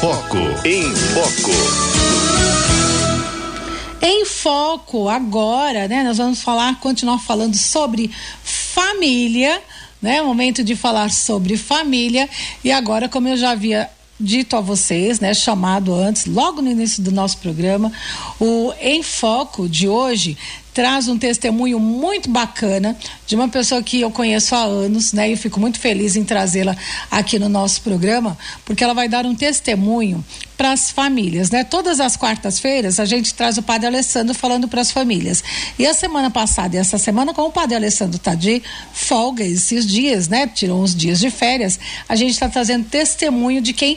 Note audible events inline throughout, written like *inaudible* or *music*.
Foco. Em Foco. Em Foco, agora, né? Nós vamos falar, continuar falando sobre família, né? Momento de falar sobre família. E agora, como eu já havia dito a vocês, né, chamado antes, logo no início do nosso programa, o Em Foco de hoje traz um testemunho muito bacana de uma pessoa que eu conheço há anos, né? E eu fico muito feliz em trazê-la aqui no nosso programa, porque ela vai dar um testemunho para as famílias, né? Todas as quartas-feiras a gente traz o Padre Alessandro falando para as famílias. E a semana passada e essa semana, como o Padre Alessandro está de folga esses dias, né? Tirou uns dias de férias, a gente está trazendo testemunho de quem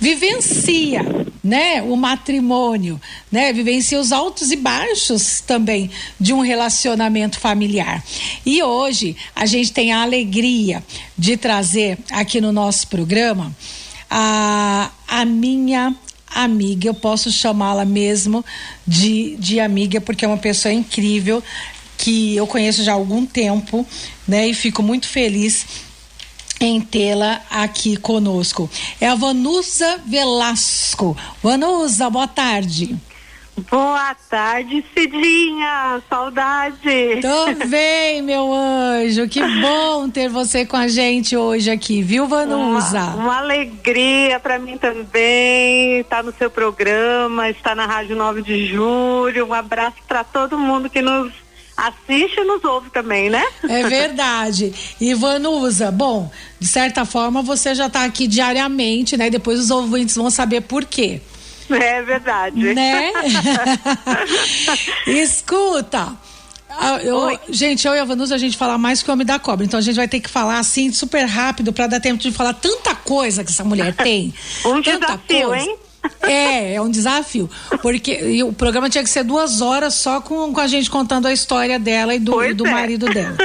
vivencia, né? O matrimônio, né? Vivencia os altos e baixos também de um relacionamento familiar. E hoje a gente tem a alegria de trazer aqui no nosso programa a, a minha amiga, eu posso chamá-la mesmo de, de amiga, porque é uma pessoa incrível que eu conheço já há algum tempo, né? E fico muito feliz em tê-la aqui conosco. É a Vanusa Velasco. Vanusa, boa tarde. Boa tarde, Cidinha. Saudade. Tô bem, meu anjo. Que bom ter você com a gente hoje aqui, viu, Vanusa? Uma, uma alegria para mim também estar tá no seu programa, estar na Rádio 9 de Julho. Um abraço para todo mundo que nos assiste e nos ouve também, né? É verdade. E Vanusa, bom, de certa forma você já está aqui diariamente, né? Depois os ouvintes vão saber por quê. *laughs* É verdade. Né? *laughs* Escuta. Eu, gente, eu e a Vanusa, a gente fala mais que o Homem da Cobra. Então a gente vai ter que falar assim, super rápido, para dar tempo de falar tanta coisa que essa mulher tem. *laughs* um desafio, coisa. hein? É, é um desafio. Porque o programa tinha que ser duas horas só com, com a gente contando a história dela e do, do é. marido dela.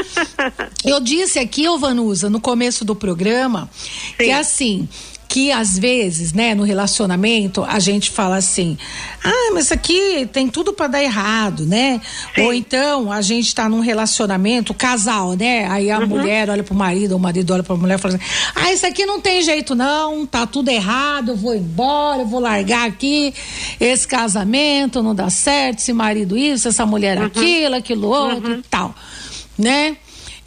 Eu disse aqui, ô Vanusa, no começo do programa, Sim. que assim que às vezes, né, no relacionamento, a gente fala assim: "Ah, mas isso aqui tem tudo para dar errado", né? Sim. Ou então a gente está num relacionamento, casal, né? Aí a uhum. mulher olha pro marido, o marido olha pra mulher e fala assim: "Ah, isso aqui não tem jeito não, tá tudo errado, eu vou embora, eu vou largar aqui esse casamento, não dá certo, esse marido isso, essa mulher uhum. aquilo, aquilo outro uhum. e tal", né?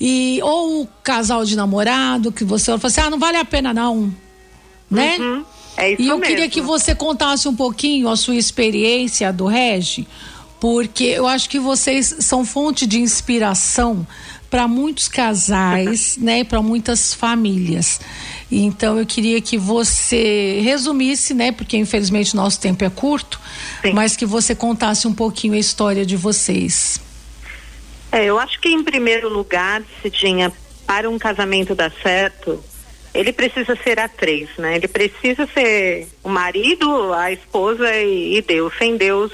E ou o casal de namorado que você fala assim: "Ah, não vale a pena não" né? Uhum. É isso e eu mesmo. queria que você contasse um pouquinho a sua experiência do Regi, porque eu acho que vocês são fonte de inspiração para muitos casais, *laughs* né, e para muitas famílias. Então eu queria que você resumisse, né, porque infelizmente nosso tempo é curto, Sim. mas que você contasse um pouquinho a história de vocês. É, eu acho que em primeiro lugar, Cidinha, para um casamento dar certo, ele precisa ser a três, né? Ele precisa ser o marido, a esposa e, e Deus. Sem Deus,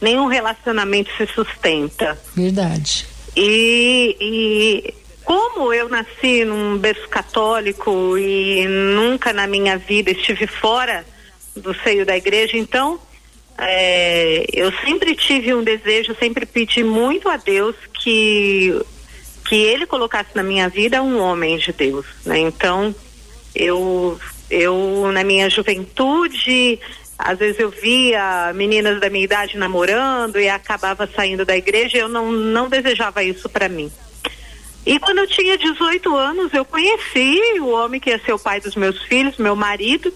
nenhum relacionamento se sustenta. Verdade. E, e como eu nasci num berço católico e nunca na minha vida estive fora do seio da igreja, então é, eu sempre tive um desejo, sempre pedi muito a Deus que que ele colocasse na minha vida um homem de Deus, né? Então eu, eu na minha juventude, às vezes eu via meninas da minha idade namorando e acabava saindo da igreja. Eu não, não desejava isso para mim. E quando eu tinha 18 anos, eu conheci o homem que ia ser o pai dos meus filhos, meu marido,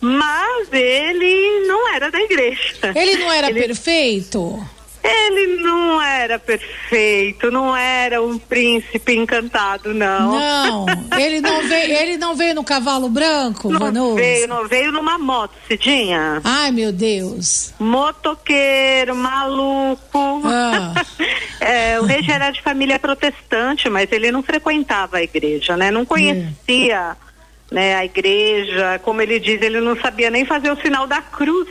mas ele não era da igreja. Ele não era *laughs* ele... perfeito? Ele não era perfeito, não era um príncipe encantado, não. Não, ele não *laughs* veio, ele não veio no cavalo branco, Não Vanusa? veio, não veio numa moto, Cidinha. Ai, meu Deus. Motoqueiro, maluco. Ah. *laughs* é, o rei era de família protestante, mas ele não frequentava a igreja, né? Não conhecia, é. né, a igreja, como ele diz, ele não sabia nem fazer o sinal da cruz.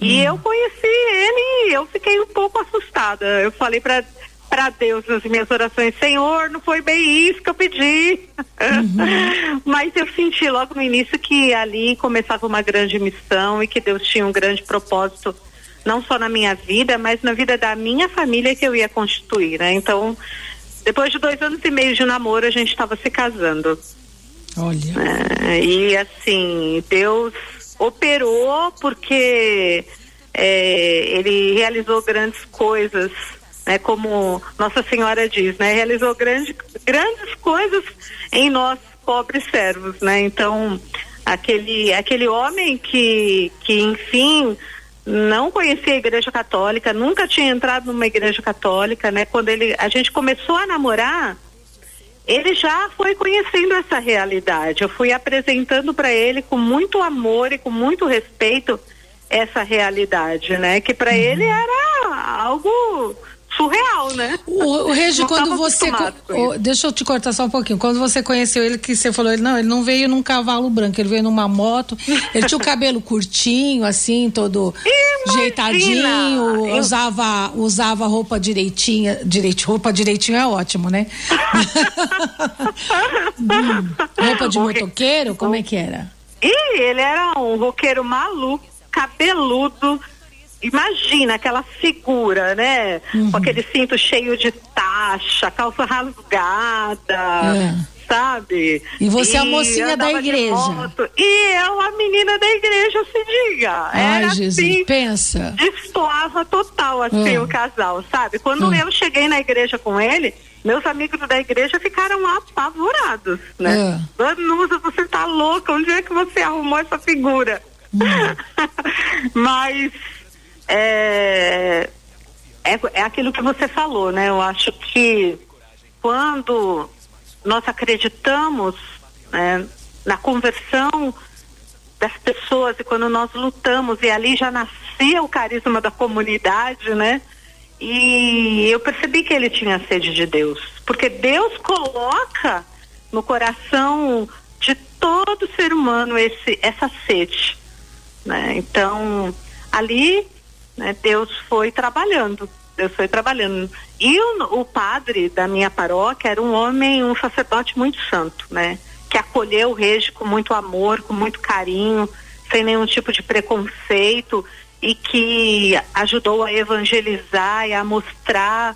E hum. eu conheci ele e eu fiquei um pouco assustada. Eu falei para para Deus nas minhas orações, Senhor, não foi bem isso que eu pedi. Uhum. *laughs* Mas eu senti logo no início que ali começava uma grande missão e que Deus tinha um grande propósito, não só na minha vida, mas na vida da minha família que eu ia constituir, né? Então, depois de dois anos e meio de namoro, a gente estava se casando. Olha. É, e assim, Deus operou porque é, ele realizou grandes coisas, né, como Nossa Senhora diz, né, realizou grande, grandes coisas em nós pobres servos, né? Então aquele aquele homem que que enfim não conhecia a igreja católica, nunca tinha entrado numa igreja católica, né? Quando ele a gente começou a namorar, ele já foi conhecendo essa realidade. Eu fui apresentando para ele com muito amor e com muito respeito essa realidade, né? Que para uhum. ele era algo surreal, né? O, o *laughs* Regi, quando você. O, deixa eu te cortar só um pouquinho. Quando você conheceu ele, que você falou, ele não, ele não veio num cavalo branco, ele veio numa moto. Ele tinha o cabelo *laughs* curtinho, assim, todo Imagina, jeitadinho, eu... usava, usava roupa direitinha. Direito, roupa direitinho é ótimo, né? hum, *laughs* roupa de motoqueiro, como é que era? E ele era um roqueiro maluco, cabeludo imagina aquela figura, né? Uhum. Com aquele cinto cheio de taxa, calça rasgada. É. Sabe? E você é a mocinha da igreja. E eu, a menina da igreja, se diga. Ai, Era Jesus, assim, pensa. Destoava total, assim, é. o casal, sabe? Quando é. eu cheguei na igreja com ele, meus amigos da igreja ficaram apavorados, né? É. Danusa, você tá louca, onde é que você arrumou essa figura? Hum. *laughs* Mas é, é, é aquilo que você falou, né? Eu acho que quando nós acreditamos né, na conversão das pessoas e quando nós lutamos e ali já nascia o carisma da comunidade, né? E eu percebi que ele tinha sede de Deus, porque Deus coloca no coração de todo ser humano esse essa sede, né? Então, ali né? Deus foi trabalhando, Deus foi trabalhando. E o, o padre da minha paróquia era um homem, um sacerdote muito santo, né? Que acolheu o rege com muito amor, com muito carinho, sem nenhum tipo de preconceito e que ajudou a evangelizar e a mostrar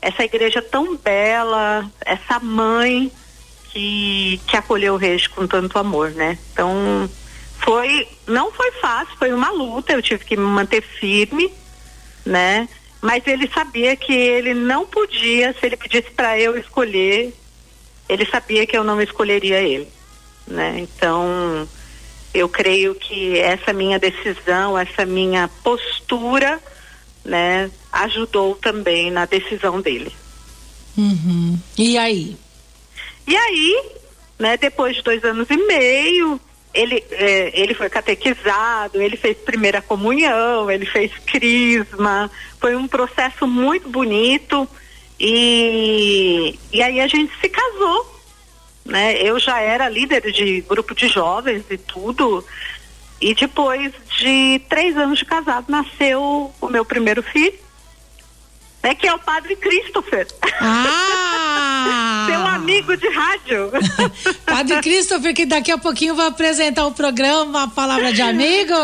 essa igreja tão bela, essa mãe que, que acolheu o rei com tanto amor, né? Então, foi, não foi fácil, foi uma luta, eu tive que me manter firme, né? Mas ele sabia que ele não podia, se ele pedisse para eu escolher, ele sabia que eu não escolheria ele, né? Então, eu creio que essa minha decisão, essa minha postura, né, ajudou também na decisão dele. Uhum. E aí? E aí, né, depois de dois anos e meio, ele, é, ele foi catequizado, ele fez primeira comunhão, ele fez crisma, foi um processo muito bonito. E, e aí a gente se casou, né? Eu já era líder de grupo de jovens e tudo. E depois de três anos de casado nasceu o meu primeiro filho né, que é o padre Christopher. Ah! *laughs* Seu amigo de rádio. *laughs* padre Christopher, que daqui a pouquinho vai apresentar o programa Palavra de Amigo.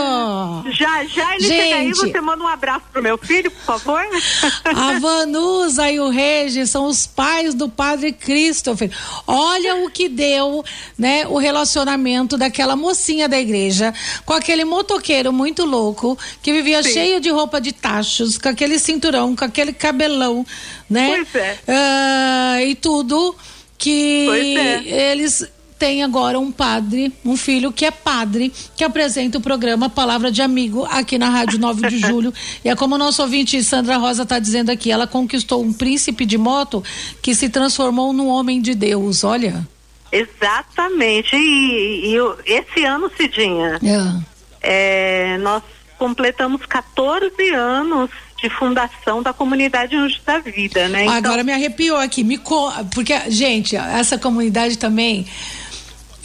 Já, já ele Gente, chega aí, você manda um abraço pro meu filho, por favor. *laughs* a Vanusa e o Regis são os pais do padre Christopher. Olha o que deu, né, o relacionamento daquela mocinha da igreja com aquele motoqueiro muito louco que vivia Sim. cheio de roupa de tachos, com aquele cinturão, com aquele cabelão, né? Pois é. Uh, e tudo que é. eles têm agora um padre, um filho que é padre, que apresenta o programa Palavra de Amigo aqui na Rádio 9 de *laughs* Julho. e é como o nosso ouvinte Sandra Rosa está dizendo aqui, ela conquistou um príncipe de moto que se transformou num homem de Deus, olha. Exatamente. E, e, e esse ano, Cidinha, é. É, nós completamos 14 anos de fundação da comunidade Anjos da Vida, né? Então... Agora me arrepiou aqui, me co... porque gente, essa comunidade também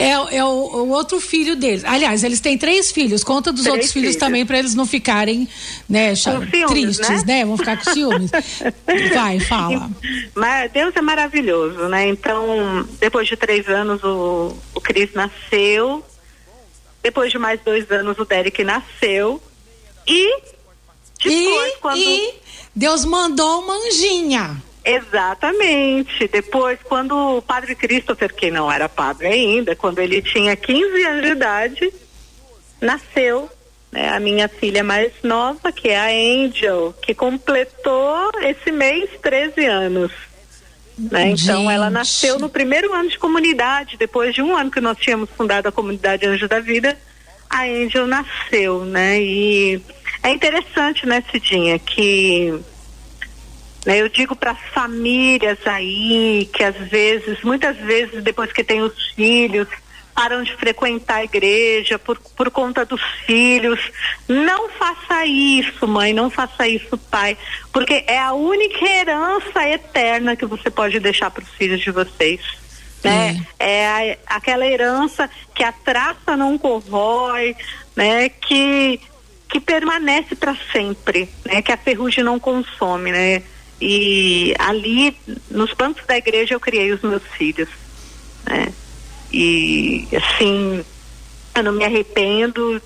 é, é o, o, outro filho deles. Aliás, eles têm três filhos. Conta dos três outros filhos, filhos também para eles não ficarem, né, ciúmes, tristes, né? né? Vão ficar com ciúmes. *laughs* Vai, fala. Mas Deus é maravilhoso, né? Então, depois de três anos o, o Cris nasceu. Depois de mais dois anos o Derek nasceu. E depois, e, quando... e Deus mandou uma anjinha. Exatamente. Depois, quando o padre Christopher, que não era padre ainda, quando ele tinha 15 anos de idade, nasceu né, a minha filha mais nova, que é a Angel, que completou esse mês 13 anos. Né? Então ela nasceu no primeiro ano de comunidade, depois de um ano que nós tínhamos fundado a comunidade Anjo da Vida, a Angel nasceu, né? E é interessante, né, Cidinha, que né, eu digo para as famílias aí que às vezes, muitas vezes depois que tem os filhos, param de frequentar a igreja por, por conta dos filhos. Não faça isso, mãe, não faça isso, pai, porque é a única herança eterna que você pode deixar para os filhos de vocês. Né? É, é a, aquela herança que a traça não corrói, né? Que que permanece para sempre, né? Que a ferrugem não consome, né? E ali nos bancos da igreja eu criei os meus filhos, né? E assim, eu não me arrependo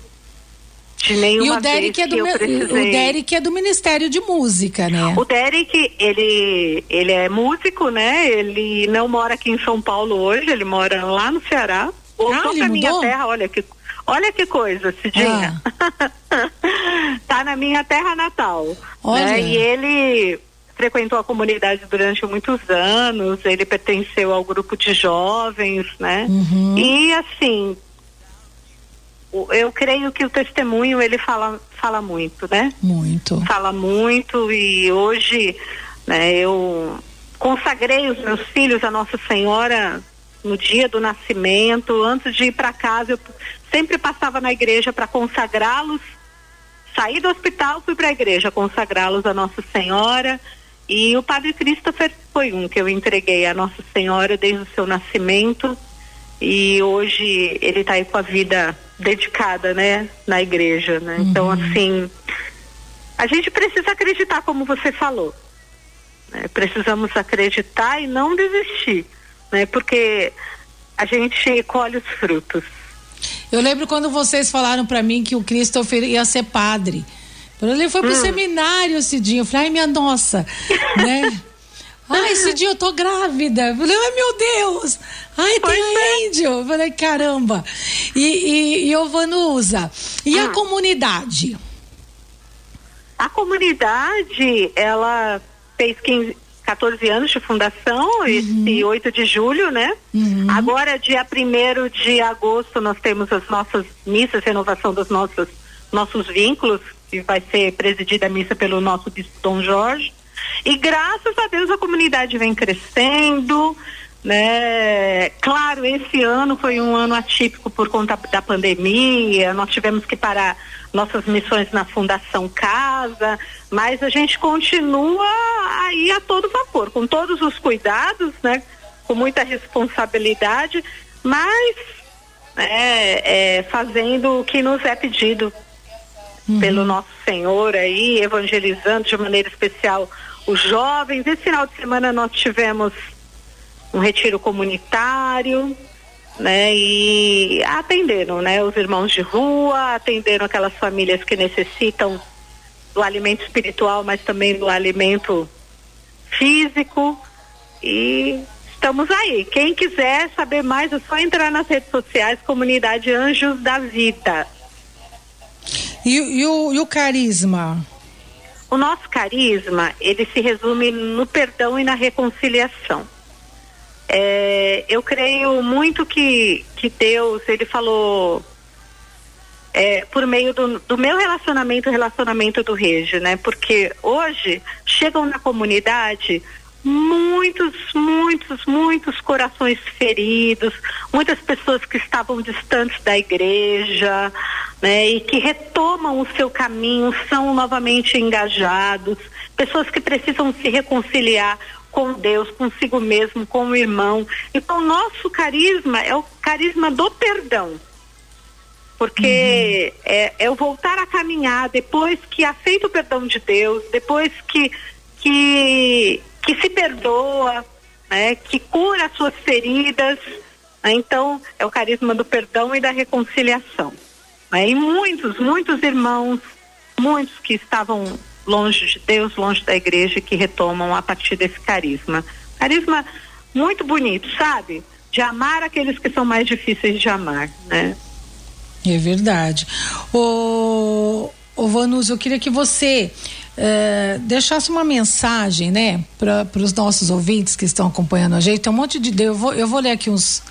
de nenhuma e o Derek vez é do precisei... O Derek é do Ministério de Música, né? O Derek, ele, ele é músico, né? Ele não mora aqui em São Paulo hoje, ele mora lá no Ceará. Voltou ah, pra minha mudou? terra, olha que, olha que coisa, Cidinha. Ah. *laughs* tá na minha terra natal. Olha. Né? E ele frequentou a comunidade durante muitos anos, ele pertenceu ao grupo de jovens, né? Uhum. E assim, eu creio que o testemunho ele fala fala muito, né? Muito. Fala muito e hoje, né, eu consagrei os meus filhos a Nossa Senhora no dia do nascimento, antes de ir para casa, eu sempre passava na igreja para consagrá-los. Saí do hospital, fui para a igreja consagrá-los a Nossa Senhora. E o Padre Christopher foi um que eu entreguei a Nossa Senhora desde o seu nascimento. E hoje ele está aí com a vida dedicada, né, na igreja, né? Uhum. Então, assim, a gente precisa acreditar, como você falou. Né? Precisamos acreditar e não desistir, né? Porque a gente colhe os frutos. Eu lembro quando vocês falaram para mim que o Christopher ia ser padre. Ele foi pro Hum. seminário, Cidinho. Eu falei, ai, minha nossa, *laughs* né? Ai, Cidinho, eu tô grávida. Eu falei, ai, meu Deus. Ai, Pois tem a. Angel. Eu falei, caramba. E, e, e ô, Vanusa, e a Hum. comunidade? A comunidade, ela fez 15, 14 anos de fundação, esse 8 de julho, né? Uhum. Agora, dia 1 de agosto, nós temos as nossas missas, renovação dos nossos, nossos vínculos, que vai ser presidida a missa pelo nosso bispo Dom Jorge. E graças a Deus a comunidade vem crescendo, né? Claro, esse ano foi um ano atípico por conta da pandemia, nós tivemos que parar nossas missões na Fundação Casa, mas a gente continua aí a todo vapor, com todos os cuidados, né? Com muita responsabilidade, mas é, é, fazendo o que nos é pedido pelo nosso Senhor aí, evangelizando de maneira especial os jovens. Esse final de semana nós tivemos um retiro comunitário, né? E atenderam, né? Os irmãos de rua, atenderam aquelas famílias que necessitam do alimento espiritual, mas também do alimento físico e estamos aí. Quem quiser saber mais é só entrar nas redes sociais, comunidade Anjos da Vida. E, e o, e o carisma? O nosso carisma, ele se resume no perdão e na reconciliação. É, eu creio muito que, que Deus, ele falou é, por meio do, do meu relacionamento, relacionamento do Regi, né? Porque hoje chegam na comunidade muitos, muitos, muitos corações feridos, muitas pessoas que estavam distantes da igreja, né? E que retomam o seu caminho, são novamente engajados, pessoas que precisam se reconciliar com Deus, consigo mesmo, com o irmão. Então, nosso carisma é o carisma do perdão. Porque é, é o voltar a caminhar depois que aceita o perdão de Deus, depois que, que, que se perdoa, né, que cura as suas feridas. né? Então, é o carisma do perdão e da reconciliação. né? E muitos, muitos irmãos, muitos que estavam longe de Deus, longe da igreja, que retomam a partir desse carisma. Carisma muito bonito, sabe? De amar aqueles que são mais difíceis de amar, né? É verdade. O, o Vanus, eu queria que você é, deixasse uma mensagem, né, para os nossos ouvintes que estão acompanhando a gente. Tem um monte de. Eu vou, eu vou ler aqui uns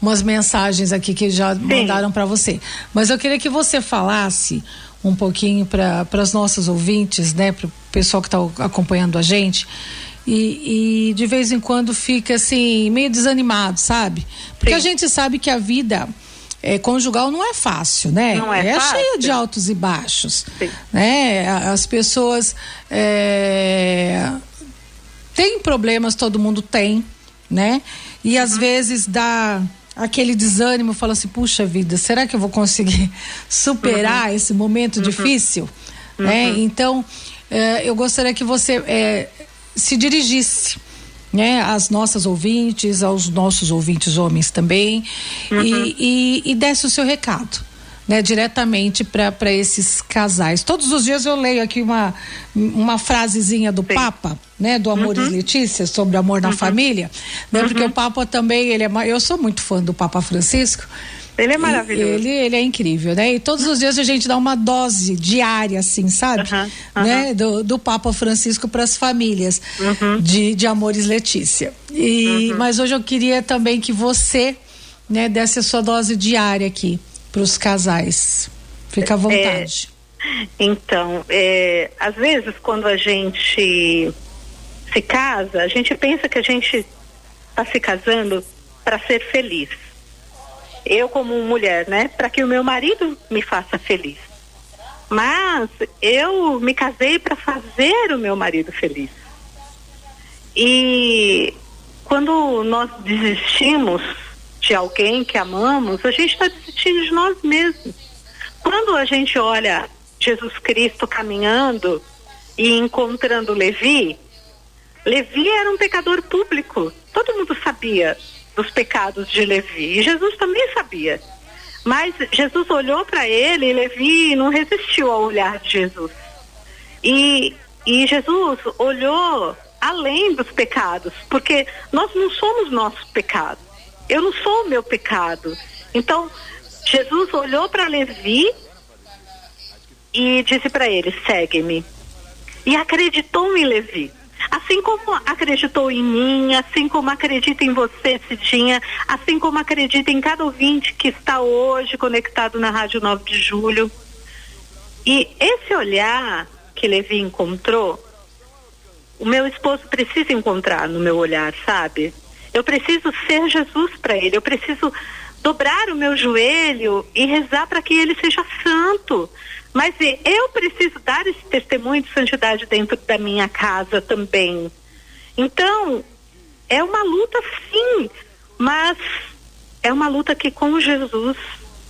umas mensagens aqui que já Sim. mandaram para você. Mas eu queria que você falasse um pouquinho para os nossos ouvintes, né, para o pessoal que está acompanhando a gente. E, e, de vez em quando fica assim, meio desanimado, sabe? Porque Sim. a gente sabe que a vida é, conjugal não é fácil, né? Não é, é fácil. cheia de altos e baixos. Sim. Né? As pessoas é, têm problemas, todo mundo tem, né? E às uhum. vezes dá aquele desânimo, fala assim, puxa vida, será que eu vou conseguir *laughs* superar uhum. esse momento uhum. difícil? Né? Uhum. Então, é, eu gostaria que você é, se dirigisse né, às nossas ouvintes, aos nossos ouvintes homens também, uhum. e, e, e desse o seu recado. Né, diretamente para esses casais. Todos os dias eu leio aqui uma, uma frasezinha do Sim. Papa, né, do Amor uhum. Letícia, sobre amor na uhum. família, né, porque uhum. o Papa também, ele é, eu sou muito fã do Papa Francisco, ele é maravilhoso. Ele, ele é incrível, né? E todos os dias a gente dá uma dose diária, assim, sabe? Uh -huh, uh -huh. Né? Do, do Papa Francisco para as famílias uh -huh. de, de Amores Letícia. E, Mas hoje eu queria também que você né, desse a sua dose diária aqui para os casais. Fica à é, vontade. É, então, é, às vezes quando a gente se casa, a gente pensa que a gente está se casando para ser feliz eu como mulher, né, para que o meu marido me faça feliz. Mas eu me casei para fazer o meu marido feliz. E quando nós desistimos de alguém que amamos, a gente está desistindo de nós mesmos. Quando a gente olha Jesus Cristo caminhando e encontrando Levi, Levi era um pecador público. Todo mundo sabia dos pecados de Levi. E Jesus também sabia. Mas Jesus olhou para ele e Levi não resistiu ao olhar de Jesus. E, e Jesus olhou além dos pecados, porque nós não somos nosso pecado. Eu não sou o meu pecado. Então, Jesus olhou para Levi e disse para ele: segue-me. E acreditou em Levi. Assim como acreditou em mim, assim como acredita em você, Cidinha, assim como acredita em cada ouvinte que está hoje conectado na Rádio 9 de Julho. E esse olhar que Levi encontrou, o meu esposo precisa encontrar no meu olhar, sabe? Eu preciso ser Jesus para ele, eu preciso dobrar o meu joelho e rezar para que ele seja santo, mas eu preciso dar esse testemunho de santidade dentro da minha casa também. Então, é uma luta sim, mas é uma luta que com Jesus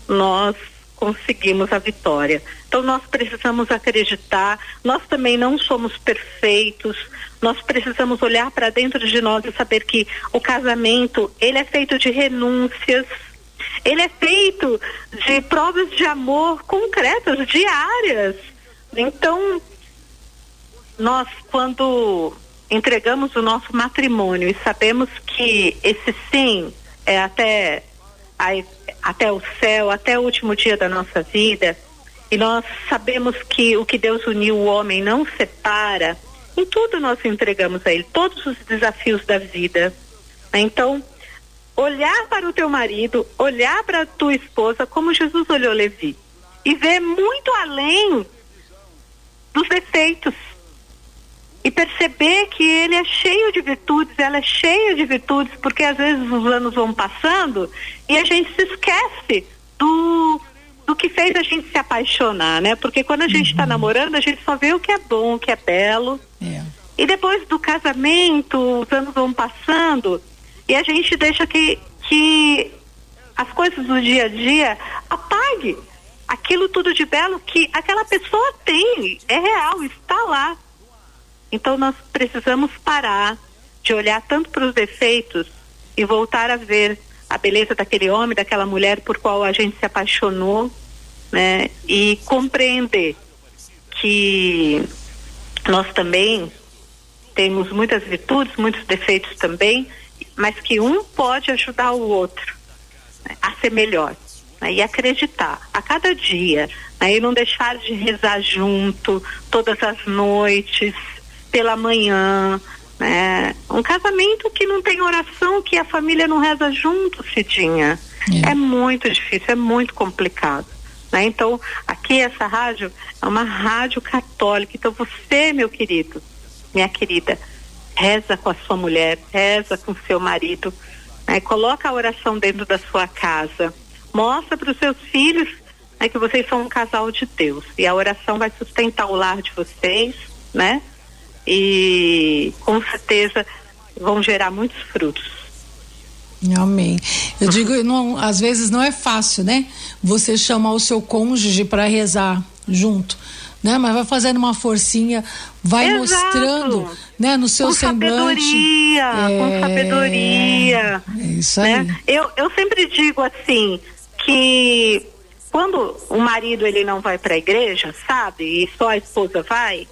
nós conseguimos a vitória. Então nós precisamos acreditar, nós também não somos perfeitos, nós precisamos olhar para dentro de nós e saber que o casamento, ele é feito de renúncias, ele é feito de provas de amor concretas, diárias. Então, nós, quando entregamos o nosso matrimônio e sabemos que esse sim é até, até o céu, até o último dia da nossa vida, e nós sabemos que o que Deus uniu o homem não separa, em tudo nós entregamos a Ele, todos os desafios da vida. Então, olhar para o teu marido, olhar para a tua esposa como Jesus olhou Levi e ver muito além dos defeitos e perceber que ele é cheio de virtudes, ela é cheia de virtudes, porque às vezes os anos vão passando e a gente se esquece do do que fez a gente se apaixonar, né? Porque quando a gente está uhum. namorando, a gente só vê o que é bom, o que é belo. É. E depois do casamento, os anos vão passando, e a gente deixa que, que as coisas do dia a dia apague aquilo tudo de belo que aquela pessoa tem, é real, está lá. Então nós precisamos parar de olhar tanto para os defeitos e voltar a ver a beleza daquele homem, daquela mulher por qual a gente se apaixonou, né? E compreender que nós também temos muitas virtudes, muitos defeitos também, mas que um pode ajudar o outro né, a ser melhor. né, e acreditar a cada dia, né, e não deixar de rezar junto todas as noites, pela manhã, né? Um casamento que não tem oração, que a família não reza junto, Cidinha. É, é muito difícil, é muito complicado. Né? Então, aqui essa rádio é uma rádio católica. Então, você, meu querido, minha querida, reza com a sua mulher, reza com seu marido, né? coloca a oração dentro da sua casa, mostra para os seus filhos né, que vocês são um casal de Deus e a oração vai sustentar o lar de vocês, né? E com certeza vão gerar muitos frutos. Amém. Eu digo, não, às vezes não é fácil, né? Você chamar o seu cônjuge para rezar junto, né? Mas vai fazendo uma forcinha, vai Exato. mostrando, né? No seu com semblante. Sabedoria, é, com sabedoria. É isso aí. Né? Eu, eu sempre digo assim que quando o marido ele não vai para a igreja, sabe? E só a esposa vai,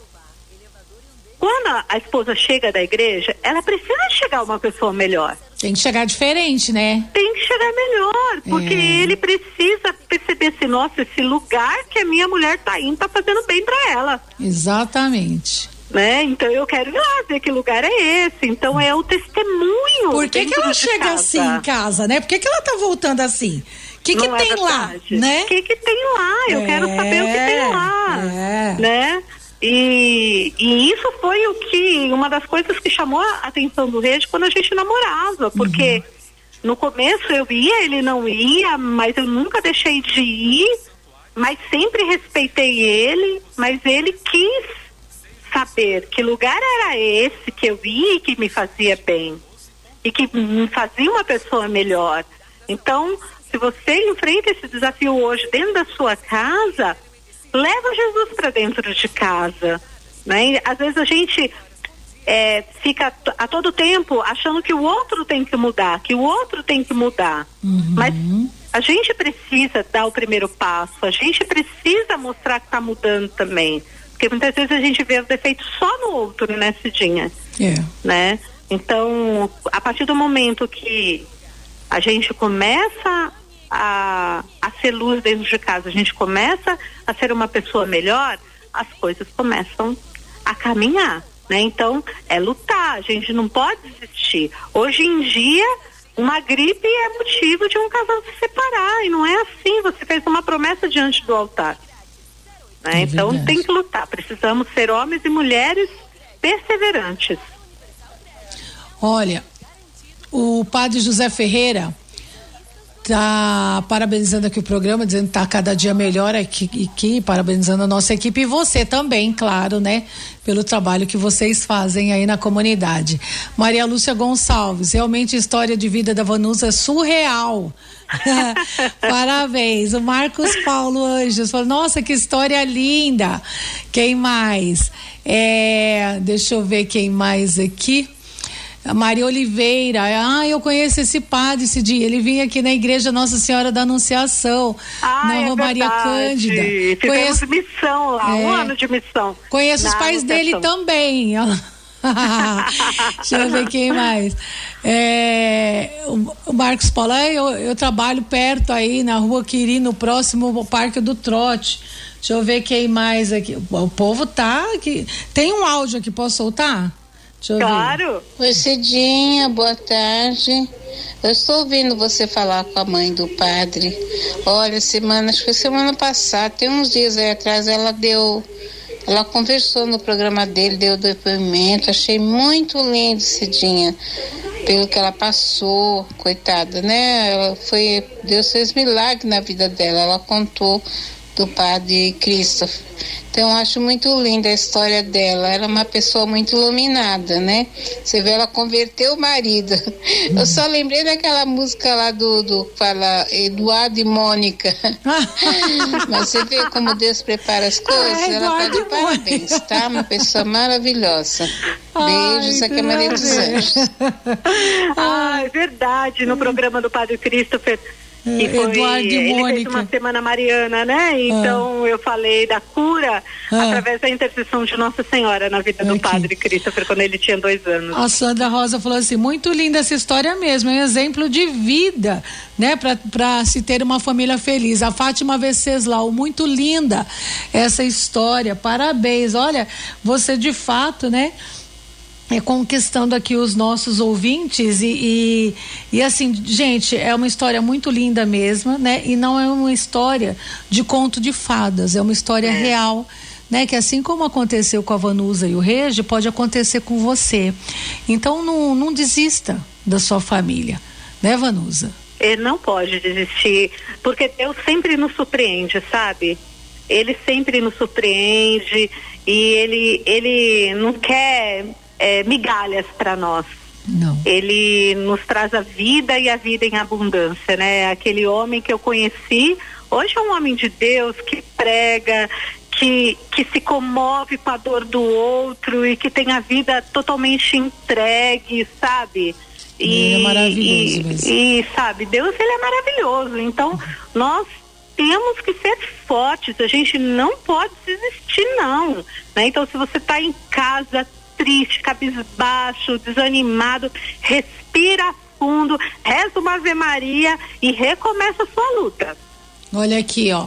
quando a esposa chega da igreja, ela precisa chegar uma pessoa melhor. Tem que chegar diferente, né? Tem que chegar melhor, porque é. ele precisa perceber se, nossa, esse lugar que a minha mulher tá indo tá fazendo bem para ela. Exatamente. Né? Então eu quero ir lá ver que lugar é esse. Então é o testemunho. Por que, que ela chega casa. assim em casa, né? Por que, que ela tá voltando assim? O que, que é tem lá, né? O que, que tem lá? Eu é, quero saber o que tem lá, é. né? E, e, isso foi o que, uma das coisas que chamou a atenção do Rede quando a gente namorava, porque uhum. no começo eu ia, ele não ia, mas eu nunca deixei de ir, mas sempre respeitei ele, mas ele quis saber que lugar era esse que eu ia e que me fazia bem e que me fazia uma pessoa melhor. Então, se você enfrenta esse desafio hoje dentro da sua casa, leva Jesus para dentro de casa. Né? Às vezes a gente é, fica a todo tempo achando que o outro tem que mudar, que o outro tem que mudar. Uhum. Mas a gente precisa dar o primeiro passo, a gente precisa mostrar que está mudando também. Porque muitas vezes a gente vê o defeito só no outro, né, Cidinha? É. Né? Então, a partir do momento que a gente começa a, a ser luz dentro de casa, a gente começa a ser uma pessoa melhor, as coisas começam a caminhar, né? Então, é lutar, a gente não pode desistir. Hoje em dia, uma gripe é motivo de um casal se separar, e não é assim, você fez uma promessa diante do altar. Né? É então, tem que lutar, precisamos ser homens e mulheres perseverantes. Olha, o padre José Ferreira, tá parabenizando aqui o programa, dizendo que tá cada dia melhor aqui, aqui, parabenizando a nossa equipe e você também, claro, né? Pelo trabalho que vocês fazem aí na comunidade. Maria Lúcia Gonçalves, realmente a história de vida da Vanusa é surreal. *laughs* Parabéns. O Marcos Paulo Anjos falou: Nossa, que história linda. Quem mais? É, deixa eu ver quem mais aqui. Maria Oliveira, ah, eu conheço esse padre esse dia, ele vinha aqui na igreja Nossa Senhora da Anunciação, ah, na é Rua Maria Cândida. Fizemos conheço, missão lá, é, um ano de missão. Conheço os pais dele também. *laughs* Deixa eu ver quem mais. É, o Marcos Paulo, é, eu, eu trabalho perto aí na rua Quirino, próximo ao Parque do Trote. Deixa eu ver quem mais aqui. O povo tá aqui. Tem um áudio aqui, posso soltar? Claro. Oi, Cidinha, boa tarde. Eu estou ouvindo você falar com a mãe do padre. Olha, semana, acho que semana passada, tem uns dias aí atrás, ela deu. Ela conversou no programa dele, deu depoimento. Achei muito lindo, Cidinha, pelo que ela passou, coitada, né? Ela foi. Deus fez milagre na vida dela. Ela contou do padre Christopher. Então, eu acho muito linda a história dela. Ela é uma pessoa muito iluminada, né? Você vê, ela converteu o marido. Hum. *laughs* Eu só lembrei daquela música lá do, do fala Eduardo e Mônica. *laughs* Mas você vê como Deus prepara as coisas. Ah, ela tá de parabéns, tá? Uma pessoa maravilhosa. Beijos, aqui é Maria dos Anjos. *laughs* Ah, é verdade. No programa do Padre Christopher que foi, Eduardo e ele Mônica. fez uma semana mariana, né? Então eu falei da cura Ah. através da intercessão de Nossa Senhora na vida do Aqui. padre Christopher quando ele tinha dois anos. A Sandra Rosa falou assim: muito linda essa história mesmo, é um exemplo de vida, né, para se ter uma família feliz. A Fátima Venceslau, muito linda essa história, parabéns. Olha, você de fato, né? É conquistando aqui os nossos ouvintes e, e, e assim, gente, é uma história muito linda mesmo, né? E não é uma história de conto de fadas, é uma história real né? Que assim como aconteceu com a Vanusa e o Regi, pode acontecer com você. Então não, não desista da sua família, né, Vanusa? Ele não pode desistir, porque Deus sempre nos surpreende, sabe? Ele sempre nos surpreende e ele, ele não quer é, migalhas para nós. Não. Ele nos traz a vida e a vida em abundância, né? Aquele homem que eu conheci, hoje é um homem de Deus que prega, que, que se comove com a dor do outro e que tem a vida totalmente entregue, sabe? Ele é maravilhoso e, mesmo. e, sabe, Deus ele é maravilhoso. Então, nós temos que ser fortes, a gente não pode desistir, não. Né? Então, se você está em casa triste, cabisbaixo, desanimado, respira fundo, reza uma Ave Maria e recomeça a sua luta. Olha aqui, ó.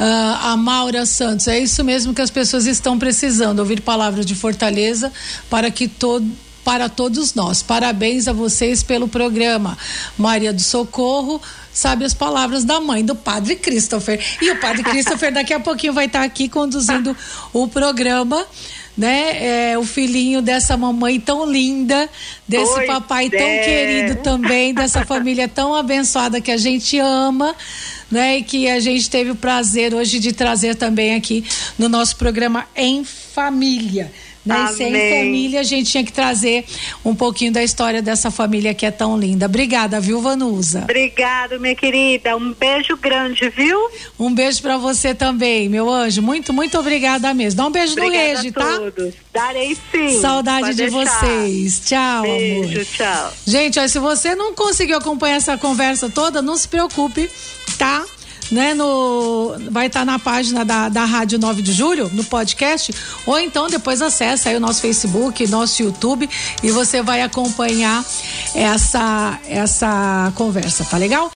Ah, a Maura Santos, é isso mesmo que as pessoas estão precisando, ouvir palavras de fortaleza para que todo para todos nós. Parabéns a vocês pelo programa. Maria do Socorro sabe as palavras da mãe do Padre Christopher. E o Padre *laughs* Christopher daqui a pouquinho vai estar aqui conduzindo o programa né? É, o filhinho dessa mamãe tão linda, desse Pois papai tão é. querido também, dessa *laughs* família tão abençoada que a gente ama, né? E que a gente teve o prazer hoje de trazer também aqui no nosso programa Em Família. Né? E se é em Amém. família, a gente tinha que trazer um pouquinho da história dessa família que é tão linda. Obrigada, viu, Vanusa? Obrigado, minha querida. Um beijo grande, viu? Um beijo pra você também, meu anjo. Muito, muito obrigada mesmo. Dá um beijo no Obrigada Regi, a tá? Darei sim. Saudade de deixar. vocês. Tchau, Beijo, amor. tchau. Gente, ó, se você não conseguiu acompanhar essa conversa toda, não se preocupe, tá? Né, no, vai estar na página da, da Rádio 9 de Julho, no podcast, ou então depois acessa aí o nosso Facebook, nosso YouTube e você vai acompanhar essa, essa conversa, tá legal?